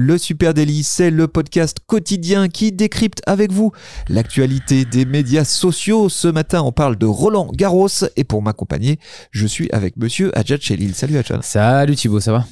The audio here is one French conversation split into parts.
Le Super Daily, c'est le podcast quotidien qui décrypte avec vous l'actualité des médias sociaux. Ce matin, on parle de Roland Garros et pour m'accompagner, je suis avec monsieur Adjad Chelil. Salut Adjad. Salut Thibaut, ça va?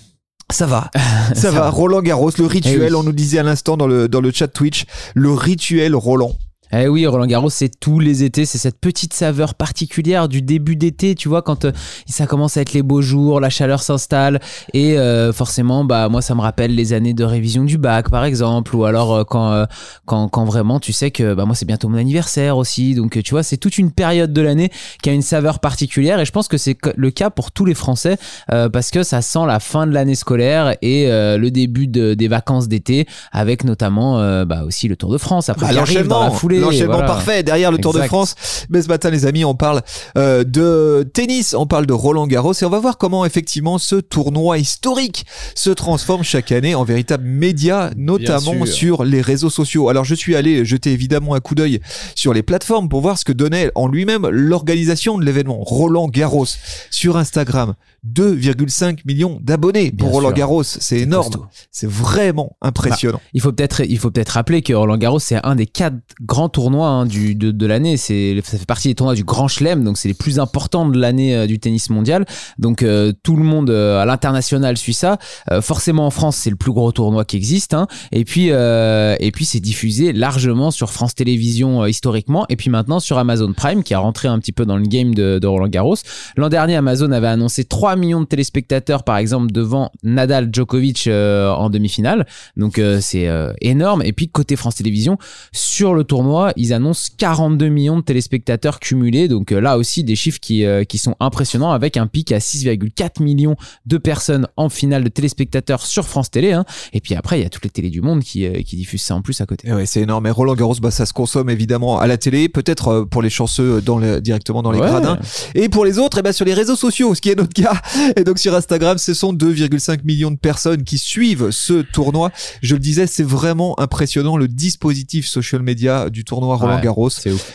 Ça va, ça, va. Roland Garros, le rituel, Eh oui. on nous disait à l'instant dans le, dans le chat Twitch, le rituel Roland. Eh oui, Roland Garros, c'est tous les étés, c'est cette petite saveur particulière du début d'été, tu vois, quand euh, ça commence à être les beaux jours, la chaleur s'installe, et euh, forcément, bah moi, ça me rappelle les années de révision du bac, par exemple, ou alors euh, quand, euh, quand quand vraiment, tu sais que bah moi, c'est bientôt mon anniversaire aussi, donc tu vois, c'est toute une période de l'année qui a une saveur particulière, et je pense que c'est le cas pour tous les Français, euh, parce que ça sent la fin de l'année scolaire et euh, le début de- des vacances d'été, avec notamment bah aussi le Tour de France après Bah, qui arrive dans la foulée. L'enchaînement voilà. parfait derrière le Tour de. France. Mais ce matin, les amis, on parle euh, de tennis, on parle de Roland Garros et on va voir comment effectivement ce tournoi historique se transforme chaque année en véritable média, notamment sur les réseaux sociaux. Alors, je suis allé jeter évidemment un coup d'œil sur les plateformes pour voir ce que donnait en lui-même l'organisation de l'événement. Roland Garros sur Instagram, 2,5 millions d'abonnés pour Roland. Garros, c'est énorme. C'est vraiment impressionnant. Il faut peut-être il faut peut-être rappeler que Roland Garros c'est un des quatre grands tournois hein, du de, de l'année. Ça fait partie des tournois du Grand Chelem, donc c'est les plus importants de l'année euh, du tennis mondial. Donc euh, tout le monde euh, à l'international suit ça. Forcément en France c'est le plus gros tournoi qui existe. hein. Et puis et puis c'est diffusé largement sur France Télévisions historiquement et puis maintenant sur Amazon Prime qui a rentré un petit peu dans le game de, de Roland Garros. L'an dernier Amazon avait annoncé 3 millions de téléspectateurs par exemple devant Nadal Djokovic en demi-finale. Donc c'est énorme. Et puis côté France Télévisions, sur le tournoi, ils annoncent 42 millions de téléspectateurs cumulés. Donc euh, là aussi des chiffres qui, euh, qui sont impressionnants avec un pic à 6,4 millions de personnes en finale de téléspectateurs sur France Télé. hein. Et puis après, il y a toutes les télés du monde qui, euh, qui diffusent ça en plus à côté. Et ouais, c'est énorme. Et Roland Garros, bah, ça se consomme évidemment à la télé, peut-être pour les chanceux dans le, directement dans les Ouais. gradins. Et pour les autres, eh ben, sur les réseaux sociaux, ce qui est notre cas. Et donc sur Instagram, ce sont 2,5 millions de personnes qui suivent ce tournoi. Je le disais, c'est vraiment impressionnant le dispositif social media du tournoi Roland Garros.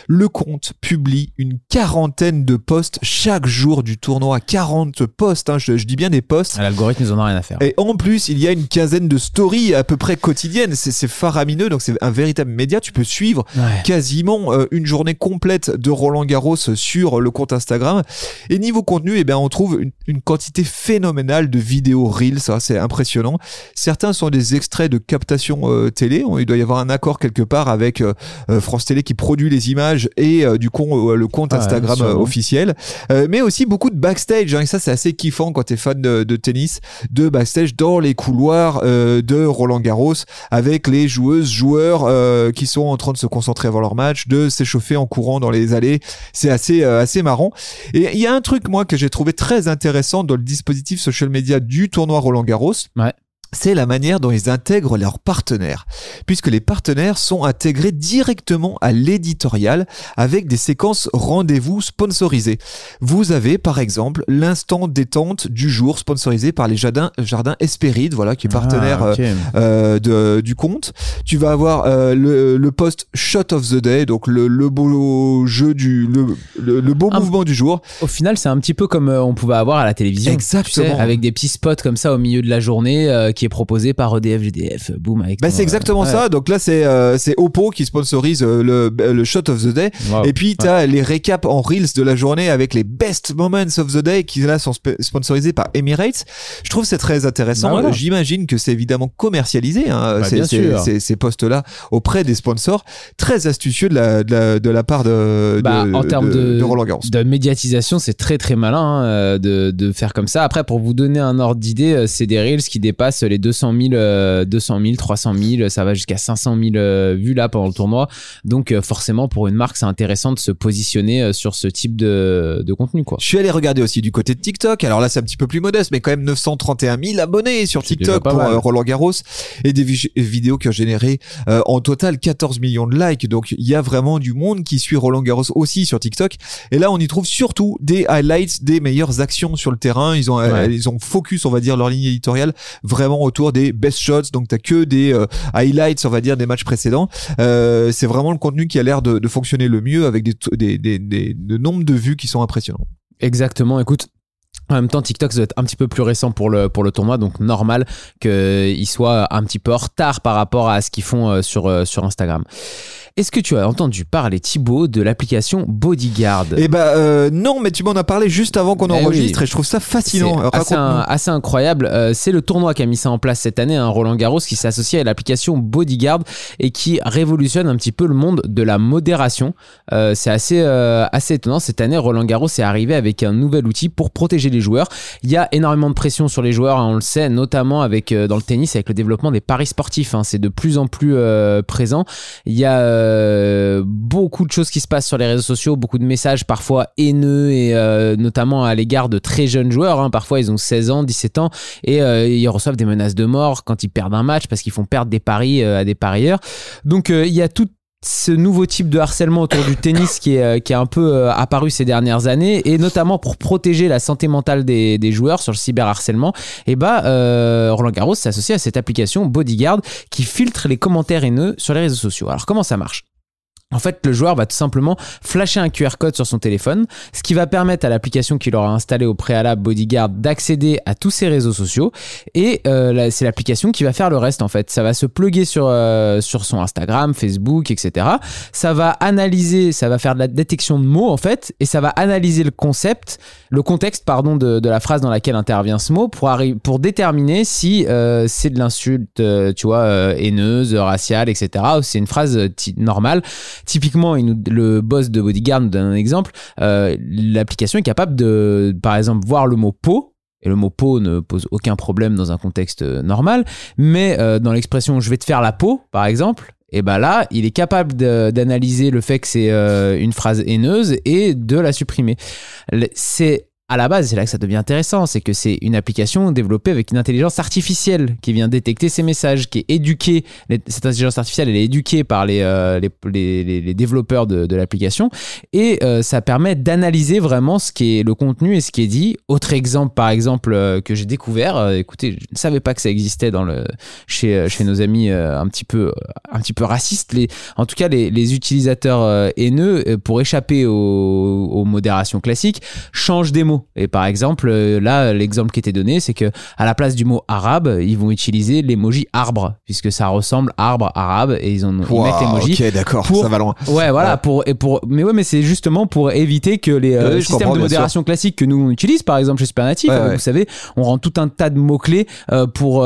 Le compte publie une quarantaine de posts chaque jour du tournoi. 40 posts, hein, je, je dis bien des posts. L'algorithme, nous en a rien à faire. Et en plus, il y a une quinzaine de stories à peu près quotidiennes. C'est faramineux, donc c'est un véritable média. Tu peux suivre Ouais. quasiment euh, une journée complète de Roland Garros sur le compte Instagram. Et niveau contenu, eh bien, on trouve une, une quantité phénoménale de vidéos Reels. Ça, c'est impressionnant. Certains sont des extraits de captation euh, télé. Il doit y avoir un accord quelque part avec euh, France Télé qui produit les images et euh, du coup euh, le compte Ah Instagram euh, officiel. Mais aussi beaucoup de backstage. hein, et ça, c'est assez kiffant quand t'es fan de, de tennis, de backstage dans les couloirs de Roland Garros avec les joueuses, joueurs qui sont en train de se concentrer avant leur match, de s'échauffer en courant dans les allées. C'est assez assez marrant. Et il y a un truc moi que j'ai trouvé très intéressant dans le dispositif social media du tournoi Roland Garros. Ouais. C'est la manière dont ils intègrent leurs partenaires, puisque les partenaires sont intégrés directement à l'éditorial avec des séquences rendez-vous sponsorisées. Vous avez par exemple l'instant détente du jour sponsorisé par les jardins, jardins voilà, qui est partenaire Ah, ok. euh, euh, de, du compte. Tu vas avoir euh, le, le post shot of the day, donc le, le beau jeu du le, le, le beau Un- mouvement du jour. Au final, c'est un petit peu comme euh, on pouvait avoir à la télévision. Exactement. tu sais, avec des petits spots comme ça au milieu de la journée euh, qui est proposé par EDF GDF. Boum avec. Bah, ton, c'est exactement euh, ouais. ça. Donc là, c'est euh, c'est Oppo qui sponsorise euh, le, le shot of the day. Et puis, tu as les récaps en Reels de la journée avec les best moments of the day qui là sont sp- sponsorisés par Emirates. Je trouve c'est très intéressant. Bah, voilà. J'imagine que c'est évidemment commercialisé, hein, Bah, ces, bien ces- ces- ces postes-là auprès des sponsors. Très astucieux de la, de la, de la part de, Bah, de, en termes de, de Roland Garros. de médiatisation, c'est très très malin hein, de, de faire comme ça. Après, pour vous donner un ordre d'idée, c'est des reels qui dépassent les 200 000, euh, 200 000, 300 000, ça va jusqu'à 500 000 euh, vues là pendant le tournoi. Donc euh, forcément, pour une marque, c'est intéressant de se positionner euh, sur ce type de, de contenu, quoi. Je suis allé regarder aussi du côté de TikTok. Alors là, c'est un petit peu plus modeste, mais quand même 931 000 abonnés sur TikTok pour mal. Roland Garros et des vi- vidéos qui ont généré euh, en total 14 millions de likes. Donc il y a vraiment du monde qui suit Roland Garros aussi sur TikTok. Et là, on y trouve surtout des highlights des meilleures actions sur le terrain. Ils ont Ouais. ils ont focus, on va dire, leur ligne éditoriale vraiment autour des best shots. Donc t'as que des euh, highlights, on va dire, des matchs précédents. Euh, c'est vraiment le contenu qui a l'air de, fonctionner le mieux avec des, des, des, des, de nombres de vues qui sont impressionnants. Exactement. Écoute. En même temps, TikTok doit être un petit peu plus récent pour le, pour le tournoi, donc normal qu'il soit un petit peu en retard par rapport à ce qu'ils font euh, sur, euh, sur Instagram. Est-ce que tu as entendu parler, Thibaut, de l'application Bodyguard? Eh ben euh, non, mais tu m'en as parlé juste avant qu'on Eh enregistre oui. et je trouve ça fascinant. assez, un- assez incroyable. Euh, c'est le tournoi qui a mis ça en place cette année, hein, Roland Garros, qui s'est associé à l'application Bodyguard et qui révolutionne un petit peu le monde de la modération. Euh, c'est assez, euh, assez étonnant. Cette année, Roland Garros est arrivé avec un nouvel outil pour protéger les joueurs. Il y a énormément de pression sur les joueurs, hein, on le sait, notamment avec euh, dans le tennis, avec le développement des paris sportifs. hein. c'est de plus en plus euh, présent. Il y a euh, beaucoup de choses qui se passent sur les réseaux sociaux, beaucoup de messages parfois haineux et euh, notamment à l'égard de très jeunes joueurs. hein. Parfois, ils ont 16 ans, 17 ans et euh, ils reçoivent des menaces de mort quand ils perdent un match parce qu'ils font perdre des paris à des parieurs. Donc, il y a tout ce nouveau type de harcèlement autour du tennis qui est, euh, qui est un peu euh, apparu ces dernières années et notamment pour protéger la santé mentale des, joueurs sur le cyberharcèlement et bah euh, Roland Garros s'est associé à cette application Bodyguard qui filtre les commentaires haineux sur les réseaux sociaux. Alors comment ça marche? En fait, le joueur va tout simplement flasher un QR code sur son téléphone, ce qui va permettre à l'application qu'il aura installée au préalable Bodyguard d'accéder à tous ses réseaux sociaux. Et euh, c'est l'application qui va faire le reste en fait. Ça va se plugger sur, euh, sur son Instagram, Facebook, etc. Ça va analyser, ça va faire de la détection de mots en fait, et ça va analyser le concept, le contexte pardon de, de la phrase dans laquelle intervient ce mot pour, pour déterminer si euh, c'est de l'insulte, euh, tu vois, haineuse, raciale, etc. ou c'est une phrase normale. Typiquement, le boss de Bodyguard nous donne un exemple. Euh, L'application est capable de, par exemple, voir le mot peau. Et le mot peau ne pose aucun problème dans un contexte euh, normal. Mais euh, dans l'expression je vais te faire la peau, par exemple, et ben là, il est capable d'analyser le fait que c'est une phrase haineuse et de la supprimer. C'est à la base, c'est là que ça devient intéressant, c'est que c'est une application développée avec une intelligence artificielle qui vient détecter ces messages, qui est éduquée. Cette intelligence artificielle, elle est éduquée par les, euh, développeurs de, l'application et euh, ça permet d'analyser vraiment ce qui est le contenu et ce qui est dit. Autre exemple, par exemple, euh, que j'ai découvert, écoutez, je ne savais pas que ça existait dans le, chez, chez nos amis un, petit peu, un petit peu racistes. En tout cas, les, utilisateurs haineux, pour échapper aux modérations classiques, changent des mots. Et par exemple, euh, là, l'exemple qui était donné, c'est que à la place du mot arabe, ils vont utiliser l'emoji arbre, puisque ça ressemble arbre arabe, et ils, ont, ils mettent l'emoji. ok, d'accord, pour- ça va loin. Ouais, voilà, Ouais. pour, et pour, mais ouais, mais c'est justement pour éviter que les euh, systèmes de modération classiques que nous on utilise, par exemple chez Supernative, Ouais, euh, ouais. vous savez, on rend tout un tas de mots-clés euh, pour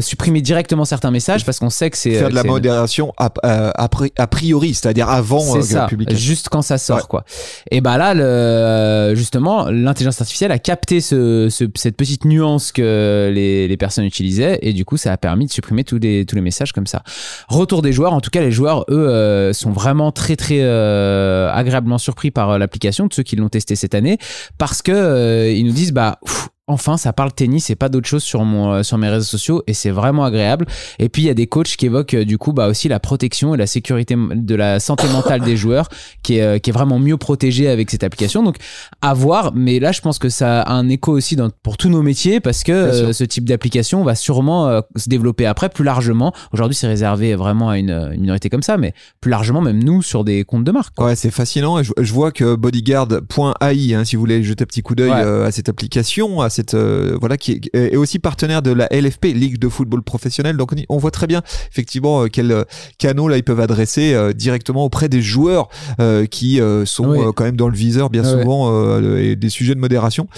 supprimer directement certains messages parce qu'on sait que c'est. Faire de la modération a, a pri- a priori, c'est-à-dire avant la publication. juste quand ça sort quoi. Et bah là, le, justement, l'intelligence artificielle a capté ce, ce- cette petite nuance que les, personnes utilisaient et du coup, ça a permis de supprimer tous les, tous les messages comme ça. Retour des joueurs, en tout cas, les joueurs, eux, euh, sont vraiment très très euh, agréablement surpris par euh, l'application de ceux qui l'ont testé cette année parce que ils nous disent bah pff, Enfin, ça parle tennis et pas d'autre chose sur mon euh, sur mes réseaux sociaux et c'est vraiment agréable. Et puis il y a des coachs qui évoquent euh, du coup bah aussi la protection et la sécurité de la santé mentale des joueurs qui est, euh, qui est vraiment mieux protégée avec cette application. Donc à voir, mais là je pense que ça a un écho aussi dans, pour tous nos métiers parce que euh, ce type d'application va sûrement euh, se développer après plus largement. Aujourd'hui c'est réservé vraiment à une, une minorité comme ça, mais plus largement même nous sur des comptes de marque. quoi. Ouais, c'est fascinant. Et je, je vois que bodyguard.ai, hein, si vous voulez jeter un petit coup d'œil Ouais. euh, à cette application, à cette euh, voilà, qui est, est aussi partenaire de la LFP, Ligue de football professionnel. Donc on, voit très bien effectivement euh, quels euh, canaux là ils peuvent adresser euh, directement auprès des joueurs euh, qui euh, sont Oui. euh, quand même dans le viseur bien Ouais. souvent euh, et des sujets de modération.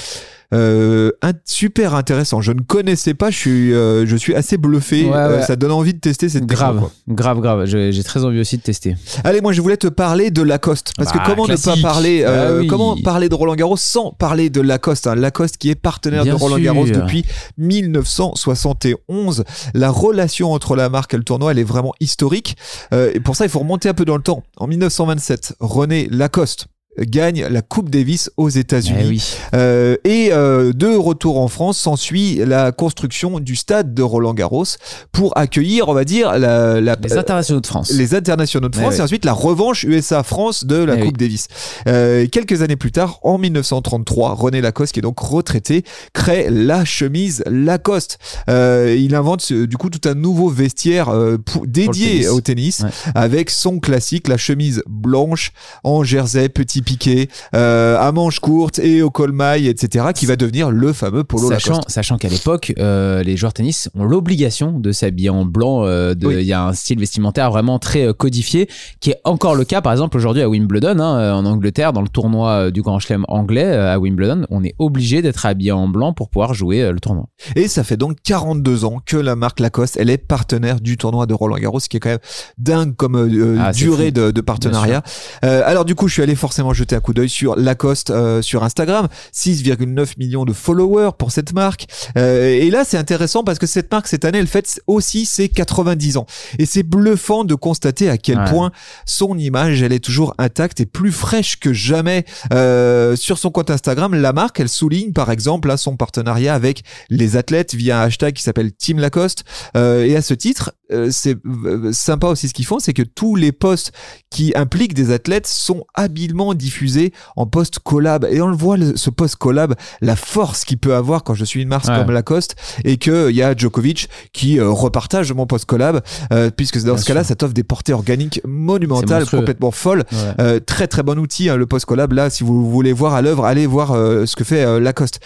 Euh, un- super intéressant. Je ne connaissais pas, je suis, euh, je suis assez bluffé. Ouais, Euh, ouais. ça donne envie de tester cette Grave, grave, grave. J'ai très envie aussi de tester. Allez, moi je voulais te parler de Lacoste parce Bah, que comment ne pas parler, Ah oui. comment parler de Roland Garros sans parler de Lacoste, hein. Lacoste qui est partenaire Bien de Roland Garros sûr. depuis 1971. La relation entre la marque et le tournoi, elle est vraiment historique. Et pour ça, il faut remonter un peu dans le temps. En 1927, René Lacoste gagne la Coupe Davis aux États-Unis. Eh oui. Euh, et euh, de retour en France, s'ensuit la construction du stade de Roland Garros pour accueillir, on va dire, la, la- Les internationaux de France. les internationaux de Ouais, France et ensuite la revanche USA-France de la Eh Coupe oui. Davis. Euh, quelques années plus tard, en 1933, René Lacoste, qui est donc retraité, crée la chemise Lacoste. Il invente du coup tout un nouveau vestiaire pour- dédié tennis. au tennis Ouais. avec son classique, la chemise blanche en jersey petit piqué, euh, à manches courtes et au col maille, etc., qui va devenir le fameux polo Sachant, Lacoste. sachant qu'à l'époque, euh, les joueurs de tennis ont l'obligation de s'habiller en blanc. euh, de- Il Oui. y a un style vestimentaire vraiment très codifié, qui est encore le cas, par exemple, aujourd'hui à Wimbledon, hein, en Angleterre, dans le tournoi du Grand Chelem anglais à Wimbledon. On est obligé d'être habillé en blanc pour pouvoir jouer le tournoi. Et ça fait donc 42 ans que la marque Lacoste, elle est partenaire du tournoi de Roland Garros, ce qui est quand même dingue comme Ah, durée de, de partenariat. Alors du coup, je suis allé forcément jeter un coup d'œil sur Lacoste euh, sur Instagram, 6,9 millions de followers pour cette marque. Euh, et là, c'est intéressant parce que cette marque cette année, elle fête aussi ses 90 ans. Et c'est bluffant de constater à quel Ouais. point son image, elle est toujours intacte et plus fraîche que jamais. Euh, sur son compte Instagram, la marque, elle souligne par exemple son partenariat avec les athlètes via un hashtag qui s'appelle Team Lacoste. Euh, et à ce titre, euh, c'est euh, sympa aussi ce qu'ils font, c'est que tous les posts qui impliquent des athlètes sont habilement diffusés en post collab. Et on le voit, le- ce post collab, la force qu'il peut avoir quand je suis une Ouais. comme Lacoste et que il y a Djokovic qui euh, repartage mon post collab, euh, puisque dans Bien ce cas-là, ça t'offre des portées organiques monumentales, complètement folles. Ouais. Euh, très très bon outil hein, le post collab là si vous voulez voir à l'œuvre allez voir euh, ce que fait euh, Lacoste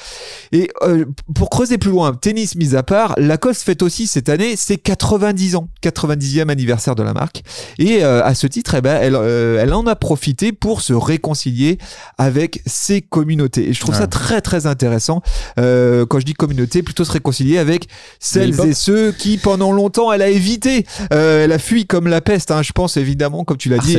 et euh, pour creuser plus loin tennis mis à part Lacoste fête aussi cette année ses 90 ans 90e anniversaire de la marque et euh, à ce titre eh ben, elle, euh, elle en a profité pour se réconcilier avec ses communautés et je trouve Ouais. ça très très intéressant euh, quand je dis communauté plutôt se réconcilier avec celles et ceux qui pendant longtemps elle a évité euh, elle a fui comme la peste hein, je pense évidemment comme tu l'as dit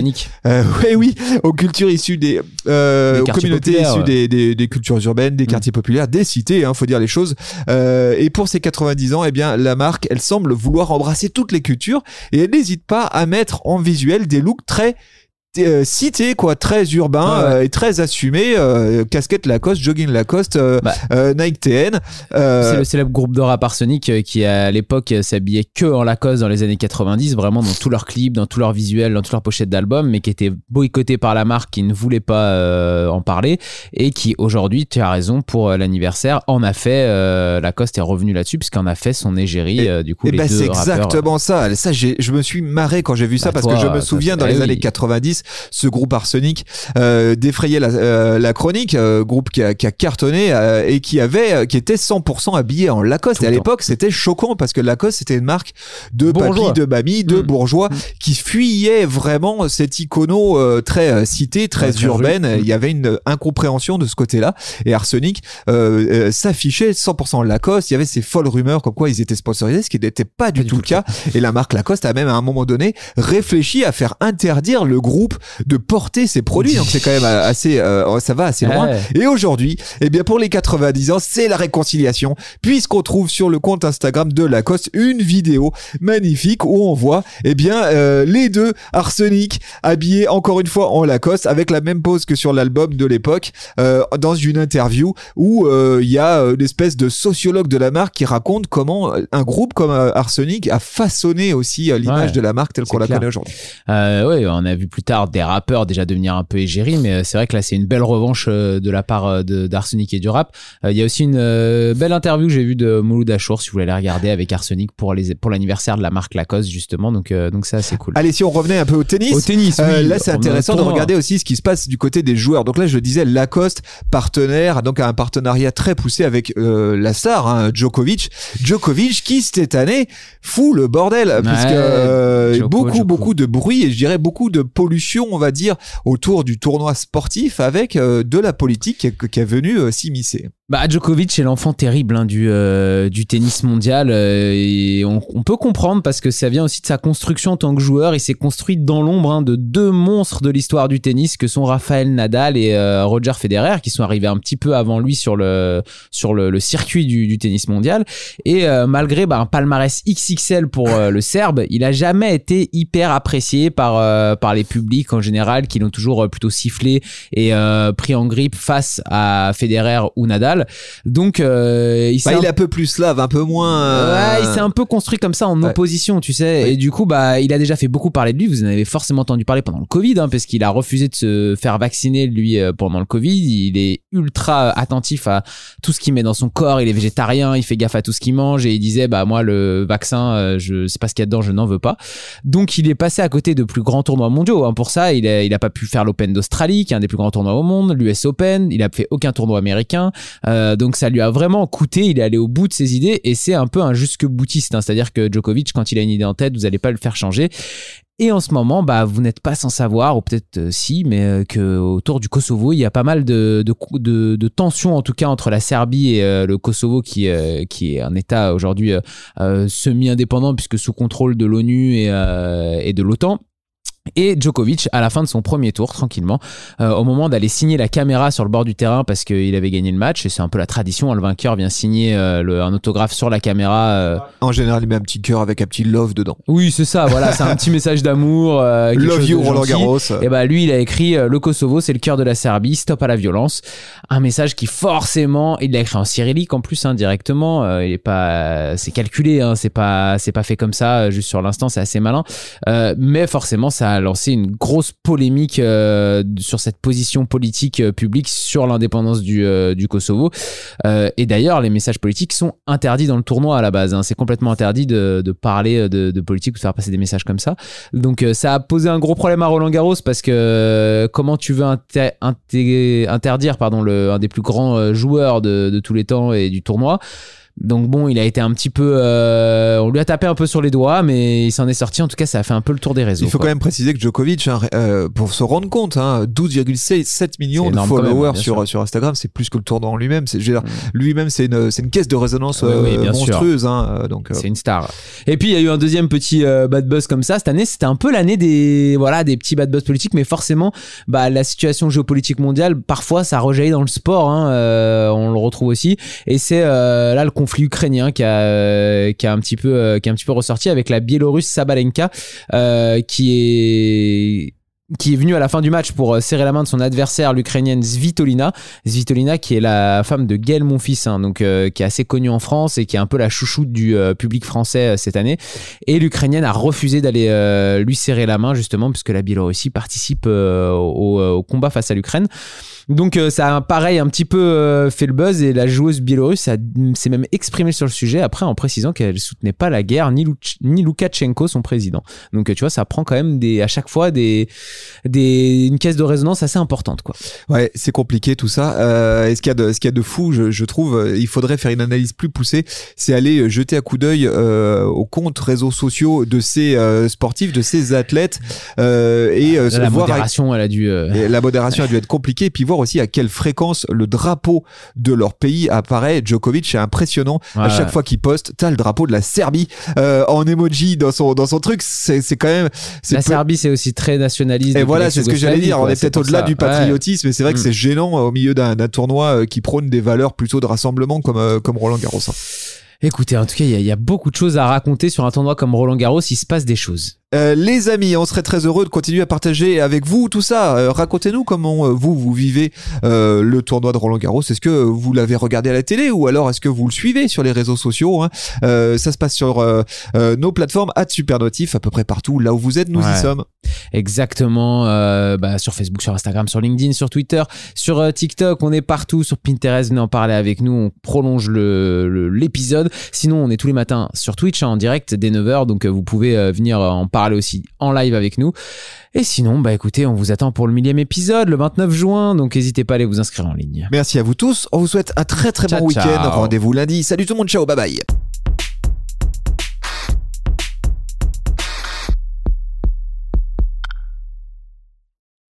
euh, oui, oui, aux cultures issues des, euh, Des aux communautés issues ouais. des, des, des cultures urbaines, des Mm. quartiers populaires, des cités, hein, faut dire les choses. Et pour ses 90 ans, eh bien, la marque, elle semble vouloir embrasser toutes les cultures et elle n'hésite pas à mettre en visuel des looks très euh, cités, quoi, très Ouais, ouais. euh, et très assumés. euh, casquette Lacoste, jogging Lacoste, Bah. Nike TN. C'est le célèbre groupe de rap Arsenic euh, qui à l'époque s'habillait que en Lacoste dans les années 90, vraiment dans tous leurs clips, dans tous leurs visuels, dans toutes leurs pochettes d'albums, mais qui était boycotté par la marque qui ne voulait pas en parler et qui aujourd'hui, tu as raison, pour l'anniversaire, en a fait, Lacoste est revenu là-dessus puisqu'en a fait son égérie, Et- du coup Et les ben deux c'est rappeurs. exactement ça. Ça, j'ai, je me suis marré quand j'ai vu ça Bah, parce toi, que je me souviens dans eh les oui. années 90, ce groupe Arsenic euh, défrayait la, euh, la chronique, euh, groupe qui a, qui a cartonné euh, et qui avait, qui était 100% habillé en Lacoste. Tout et à l'époque, c'était choquant parce que Lacoste c'était une marque de Bourgeois. papy, de mamie, de Mm. bourgeois qui fuyait vraiment cet icono très euh, cité, très très urbaine. rue. Il y avait une incompréhension de ce côté-là. Et Arsenic s'affichait 100% Lacoste. Il y avait ces folles rumeurs comme quoi ils étaient sponsorisés, ce qui n'était pas du tout le cas. Et la marque Lacoste a même à un moment donné réfléchi à faire interdire le groupe de porter ses produits. Donc c'est quand même euh, assez, euh, ça va assez loin. Ouais. Et aujourd'hui, eh bien pour les 90 ans, c'est la réconciliation, puisqu'on trouve sur le compte Instagram de Lacoste une vidéo magnifique où on voit eh bien euh, les deux Arsenic habillés encore une fois en Lacoste avec la même pose que sur l'album de l'époque euh, dans une interview où il y a une espèce de sociologue de la marque qui raconte comment un groupe comme Arsenic a façonné aussi l'image Ouais, de la marque telle qu'on la connaît aujourd'hui. Ouais, on a vu plus tard des rappeurs déjà devenir un peu égérie, mais euh, c'est vrai que là c'est une belle revanche euh, de la part euh, d'Arsenic et du rap. Il y a aussi une belle interview que j'ai vue de Mouloud Achour, si vous voulez aller regarder avec Arsenic pour les pour l'anniversaire de la marque Lacoste justement. Donc donc ça c'est cool. Allez, si on revenait un peu au tennis. Au tennis, oui, là, c'est intéressant de tournoi. regarder aussi ce qui se passe du côté des joueurs. Donc là, je disais Lacoste, partenaire, donc un partenariat très poussé avec euh, la star, hein, Djokovic. Djokovic qui cette année fout le bordel, puisque euh, Djoko, beaucoup, Djoko. beaucoup de bruit et je dirais beaucoup de pollution, on va dire, autour du tournoi sportif avec euh, de la politique qui est, qui est venue euh, s'immiscer. Bah, Djokovic c'est l'enfant terrible hein, du, euh, du tennis mondial euh, et on, on peut comprendre parce que ça vient aussi de sa construction en tant que joueur. Il s'est construit dans l'ombre hein, de deux monstres de l'histoire du tennis que sont Rafael Nadal et euh, Roger Federer qui sont arrivés un petit peu avant lui sur le, sur le, le circuit du, du tennis mondial. Et euh, malgré bah, un palmarès XXL pour euh, le Serbe, il a jamais été hyper apprécié par, par les publics en général qui l'ont toujours plutôt sifflé et pris en grippe face à Federer ou Nadal. Donc, euh, il s'est Bah, un il est un peu plus slave, un peu moins. euh, Ouais, il s'est un peu construit comme ça en Ouais. opposition, tu sais. Oui. Et du coup, bah, il a déjà fait beaucoup parler de lui. Vous en avez forcément entendu parler pendant le Covid, hein, parce qu'il a refusé de se faire vacciner lui euh, pendant le Covid. Il est ultra attentif à tout ce qu'il met dans son corps. Il est végétarien, il fait gaffe à tout ce qu'il mange et il disait, bah moi le vaccin, euh, je sais pas ce qu'il y a dedans, je n'en veux pas. Donc il est passé à côté de plus grands tournois mondiaux. hein. Pour ça, il a, il a pas pu faire l'Open d'Australie, qui est un des plus grands tournois au monde, l'US Open. Il a fait aucun tournoi américain. Euh, donc ça lui a vraiment coûté. Il est allé au bout de ses idées et c'est un peu un jusque boutiste. hein. C'est-à-dire que Djokovic, quand il a une idée en tête, vous n'allez pas le faire changer. Et en ce moment, bah, vous n'êtes pas sans savoir, ou peut-être euh, si, mais euh, que autour du Kosovo, il y a pas mal de, tensions, en tout cas entre la Serbie et euh, le Kosovo, qui, est un État aujourd'hui semi-indépendant puisque sous contrôle de l'ONU et de l'OTAN. Et Djokovic, à la fin de son premier tour, tranquillement, euh, au moment d'aller signer la caméra sur le bord du terrain parce qu'il avait gagné le match, et c'est un peu la tradition, hein, le vainqueur vient signer euh, le- un autographe sur la caméra. euh. En général, il met un petit cœur avec un petit love dedans. Oui, c'est ça, voilà, c'est un petit message d'amour. euh, Love you, Roland. Garros. Et bah lui, il a écrit euh, le Kosovo, c'est le cœur de la Serbie, stop à la violence. Un message qui forcément, il l'a écrit en cyrillique en plus hein, directement. euh, il est pas, c'est calculé, hein, c'est pas, c'est pas fait comme ça juste sur l'instant, c'est assez malin. Euh, mais forcément, ça a lancé une grosse polémique euh, sur cette position politique euh, publique sur l'indépendance du, euh, Kosovo. Et d'ailleurs, les messages politiques sont interdits dans le tournoi à la base. hein. C'est complètement interdit de, parler de, politique ou de faire passer des messages comme ça. Donc ça a posé un gros problème à Roland Garros parce que comment tu veux inter- inter- interdire pardon un des plus grands joueurs de tous les temps et du tournoi? Donc bon, il a été un petit peu, euh, on lui a tapé un peu sur les doigts, mais il s'en est sorti. En tout cas, ça a fait un peu le tour des réseaux. Il faut quoi. quand même préciser que Djokovic, hein, euh, pour se rendre compte, hein, 12,7 millions C'est de même, followers sur, sur Instagram, c'est plus que le tournoi en lui-même. Mm. Lui-même, c'est une, une caisse de résonance Oui, oui, euh, monstrueuse. Hein, donc, C'est une star. Et puis il y a eu un deuxième petit bad buzz comme ça cette année. C'était un peu l'année des voilà des petits bad buzz politiques, mais forcément, bah la situation géopolitique mondiale, parfois ça rejaillit dans le sport. Hein, on le retrouve aussi. Et c'est là le conflit ukrainien qui a euh, qui a un petit peu euh, qui a un petit peu ressorti avec la Biélorusse Sabalenka euh, qui est qui est venue à la fin du match pour euh, serrer la main de son adversaire, l'Ukrainienne Svitolina. Svitolina, qui est la femme de Gaël Monfils, hein, donc euh, qui est assez connue en France et qui est un peu la chouchoute du euh, public français euh, cette année. Et l'Ukrainienne a refusé d'aller euh, lui serrer la main justement puisque la Biélorussie participe euh, au, au combat face à l'Ukraine. Donc ça a pareil un petit peu fait le buzz et la joueuse biélorusse a- s'est même exprimée sur le sujet après en précisant qu'elle soutenait pas la guerre ni, Luch- ni Loukachenko son président. Donc tu vois ça prend quand même des à chaque fois des, des une caisse de résonance assez importante quoi. Ouais, c'est compliqué tout ça. Euh, et ce qu'il y a de, ce qu'il y a de fou, je, je trouve, euh, il faudrait faire une analyse plus poussée. C'est aller euh, jeter un coup d'œil euh, aux comptes réseaux sociaux de ces euh, sportifs, de ces athlètes, euh, et euh, Là, la voir à- modération elle a dû euh, la modération a dû être compliquée, et puis voir aussi à quelle fréquence le drapeau de leur pays apparaît. Djokovic, c'est impressionnant. à Ouais. chaque fois qu'il poste, t'as le drapeau de la Serbie euh, en emoji dans son dans son truc. C'est c'est quand même. c'est la peu- Serbie c'est aussi très nationaliste. Et voilà, c'est ce que j'allais dire. On est peut-être au-delà du patriotisme, mais c'est vrai que Mm. c'est gênant au milieu d'un tournoi euh, qui prône des valeurs plutôt de rassemblement comme euh, comme Roland Garros. hein. Écoutez, en tout cas, il y, a- il y a beaucoup de choses à raconter sur un tournoi comme Roland Garros. Il se passe des choses. Euh, les amis, on serait très heureux de continuer à partager avec vous tout ça. Euh, Racontez-nous comment euh, vous vous vivez le tournoi de Roland Garros. Est-ce que vous l'avez regardé à la télé ou alors est-ce que vous le suivez sur les réseaux sociaux hein? Ça se passe sur nos plateformes @supernotif à peu près partout là où vous êtes, nous y sommes. Exactement. euh, bah, sur Facebook, sur Instagram, sur LinkedIn, sur Twitter, sur euh, TikTok. On est partout. Sur Pinterest, venez en parler avec nous. On prolonge le- le- l'épisode. Sinon, on est tous les matins sur Twitch hein, en direct dès 9h. Donc, euh, vous pouvez venir en parler aussi en live avec nous. Et sinon, bah écoutez, on vous attend pour le millième épisode le 29 juin. Donc, n'hésitez pas à aller vous inscrire en ligne. Merci à vous tous. On vous souhaite un très très Ciao, bon week-end. Rendez-vous lundi. Salut tout le monde. Ciao. Bye bye.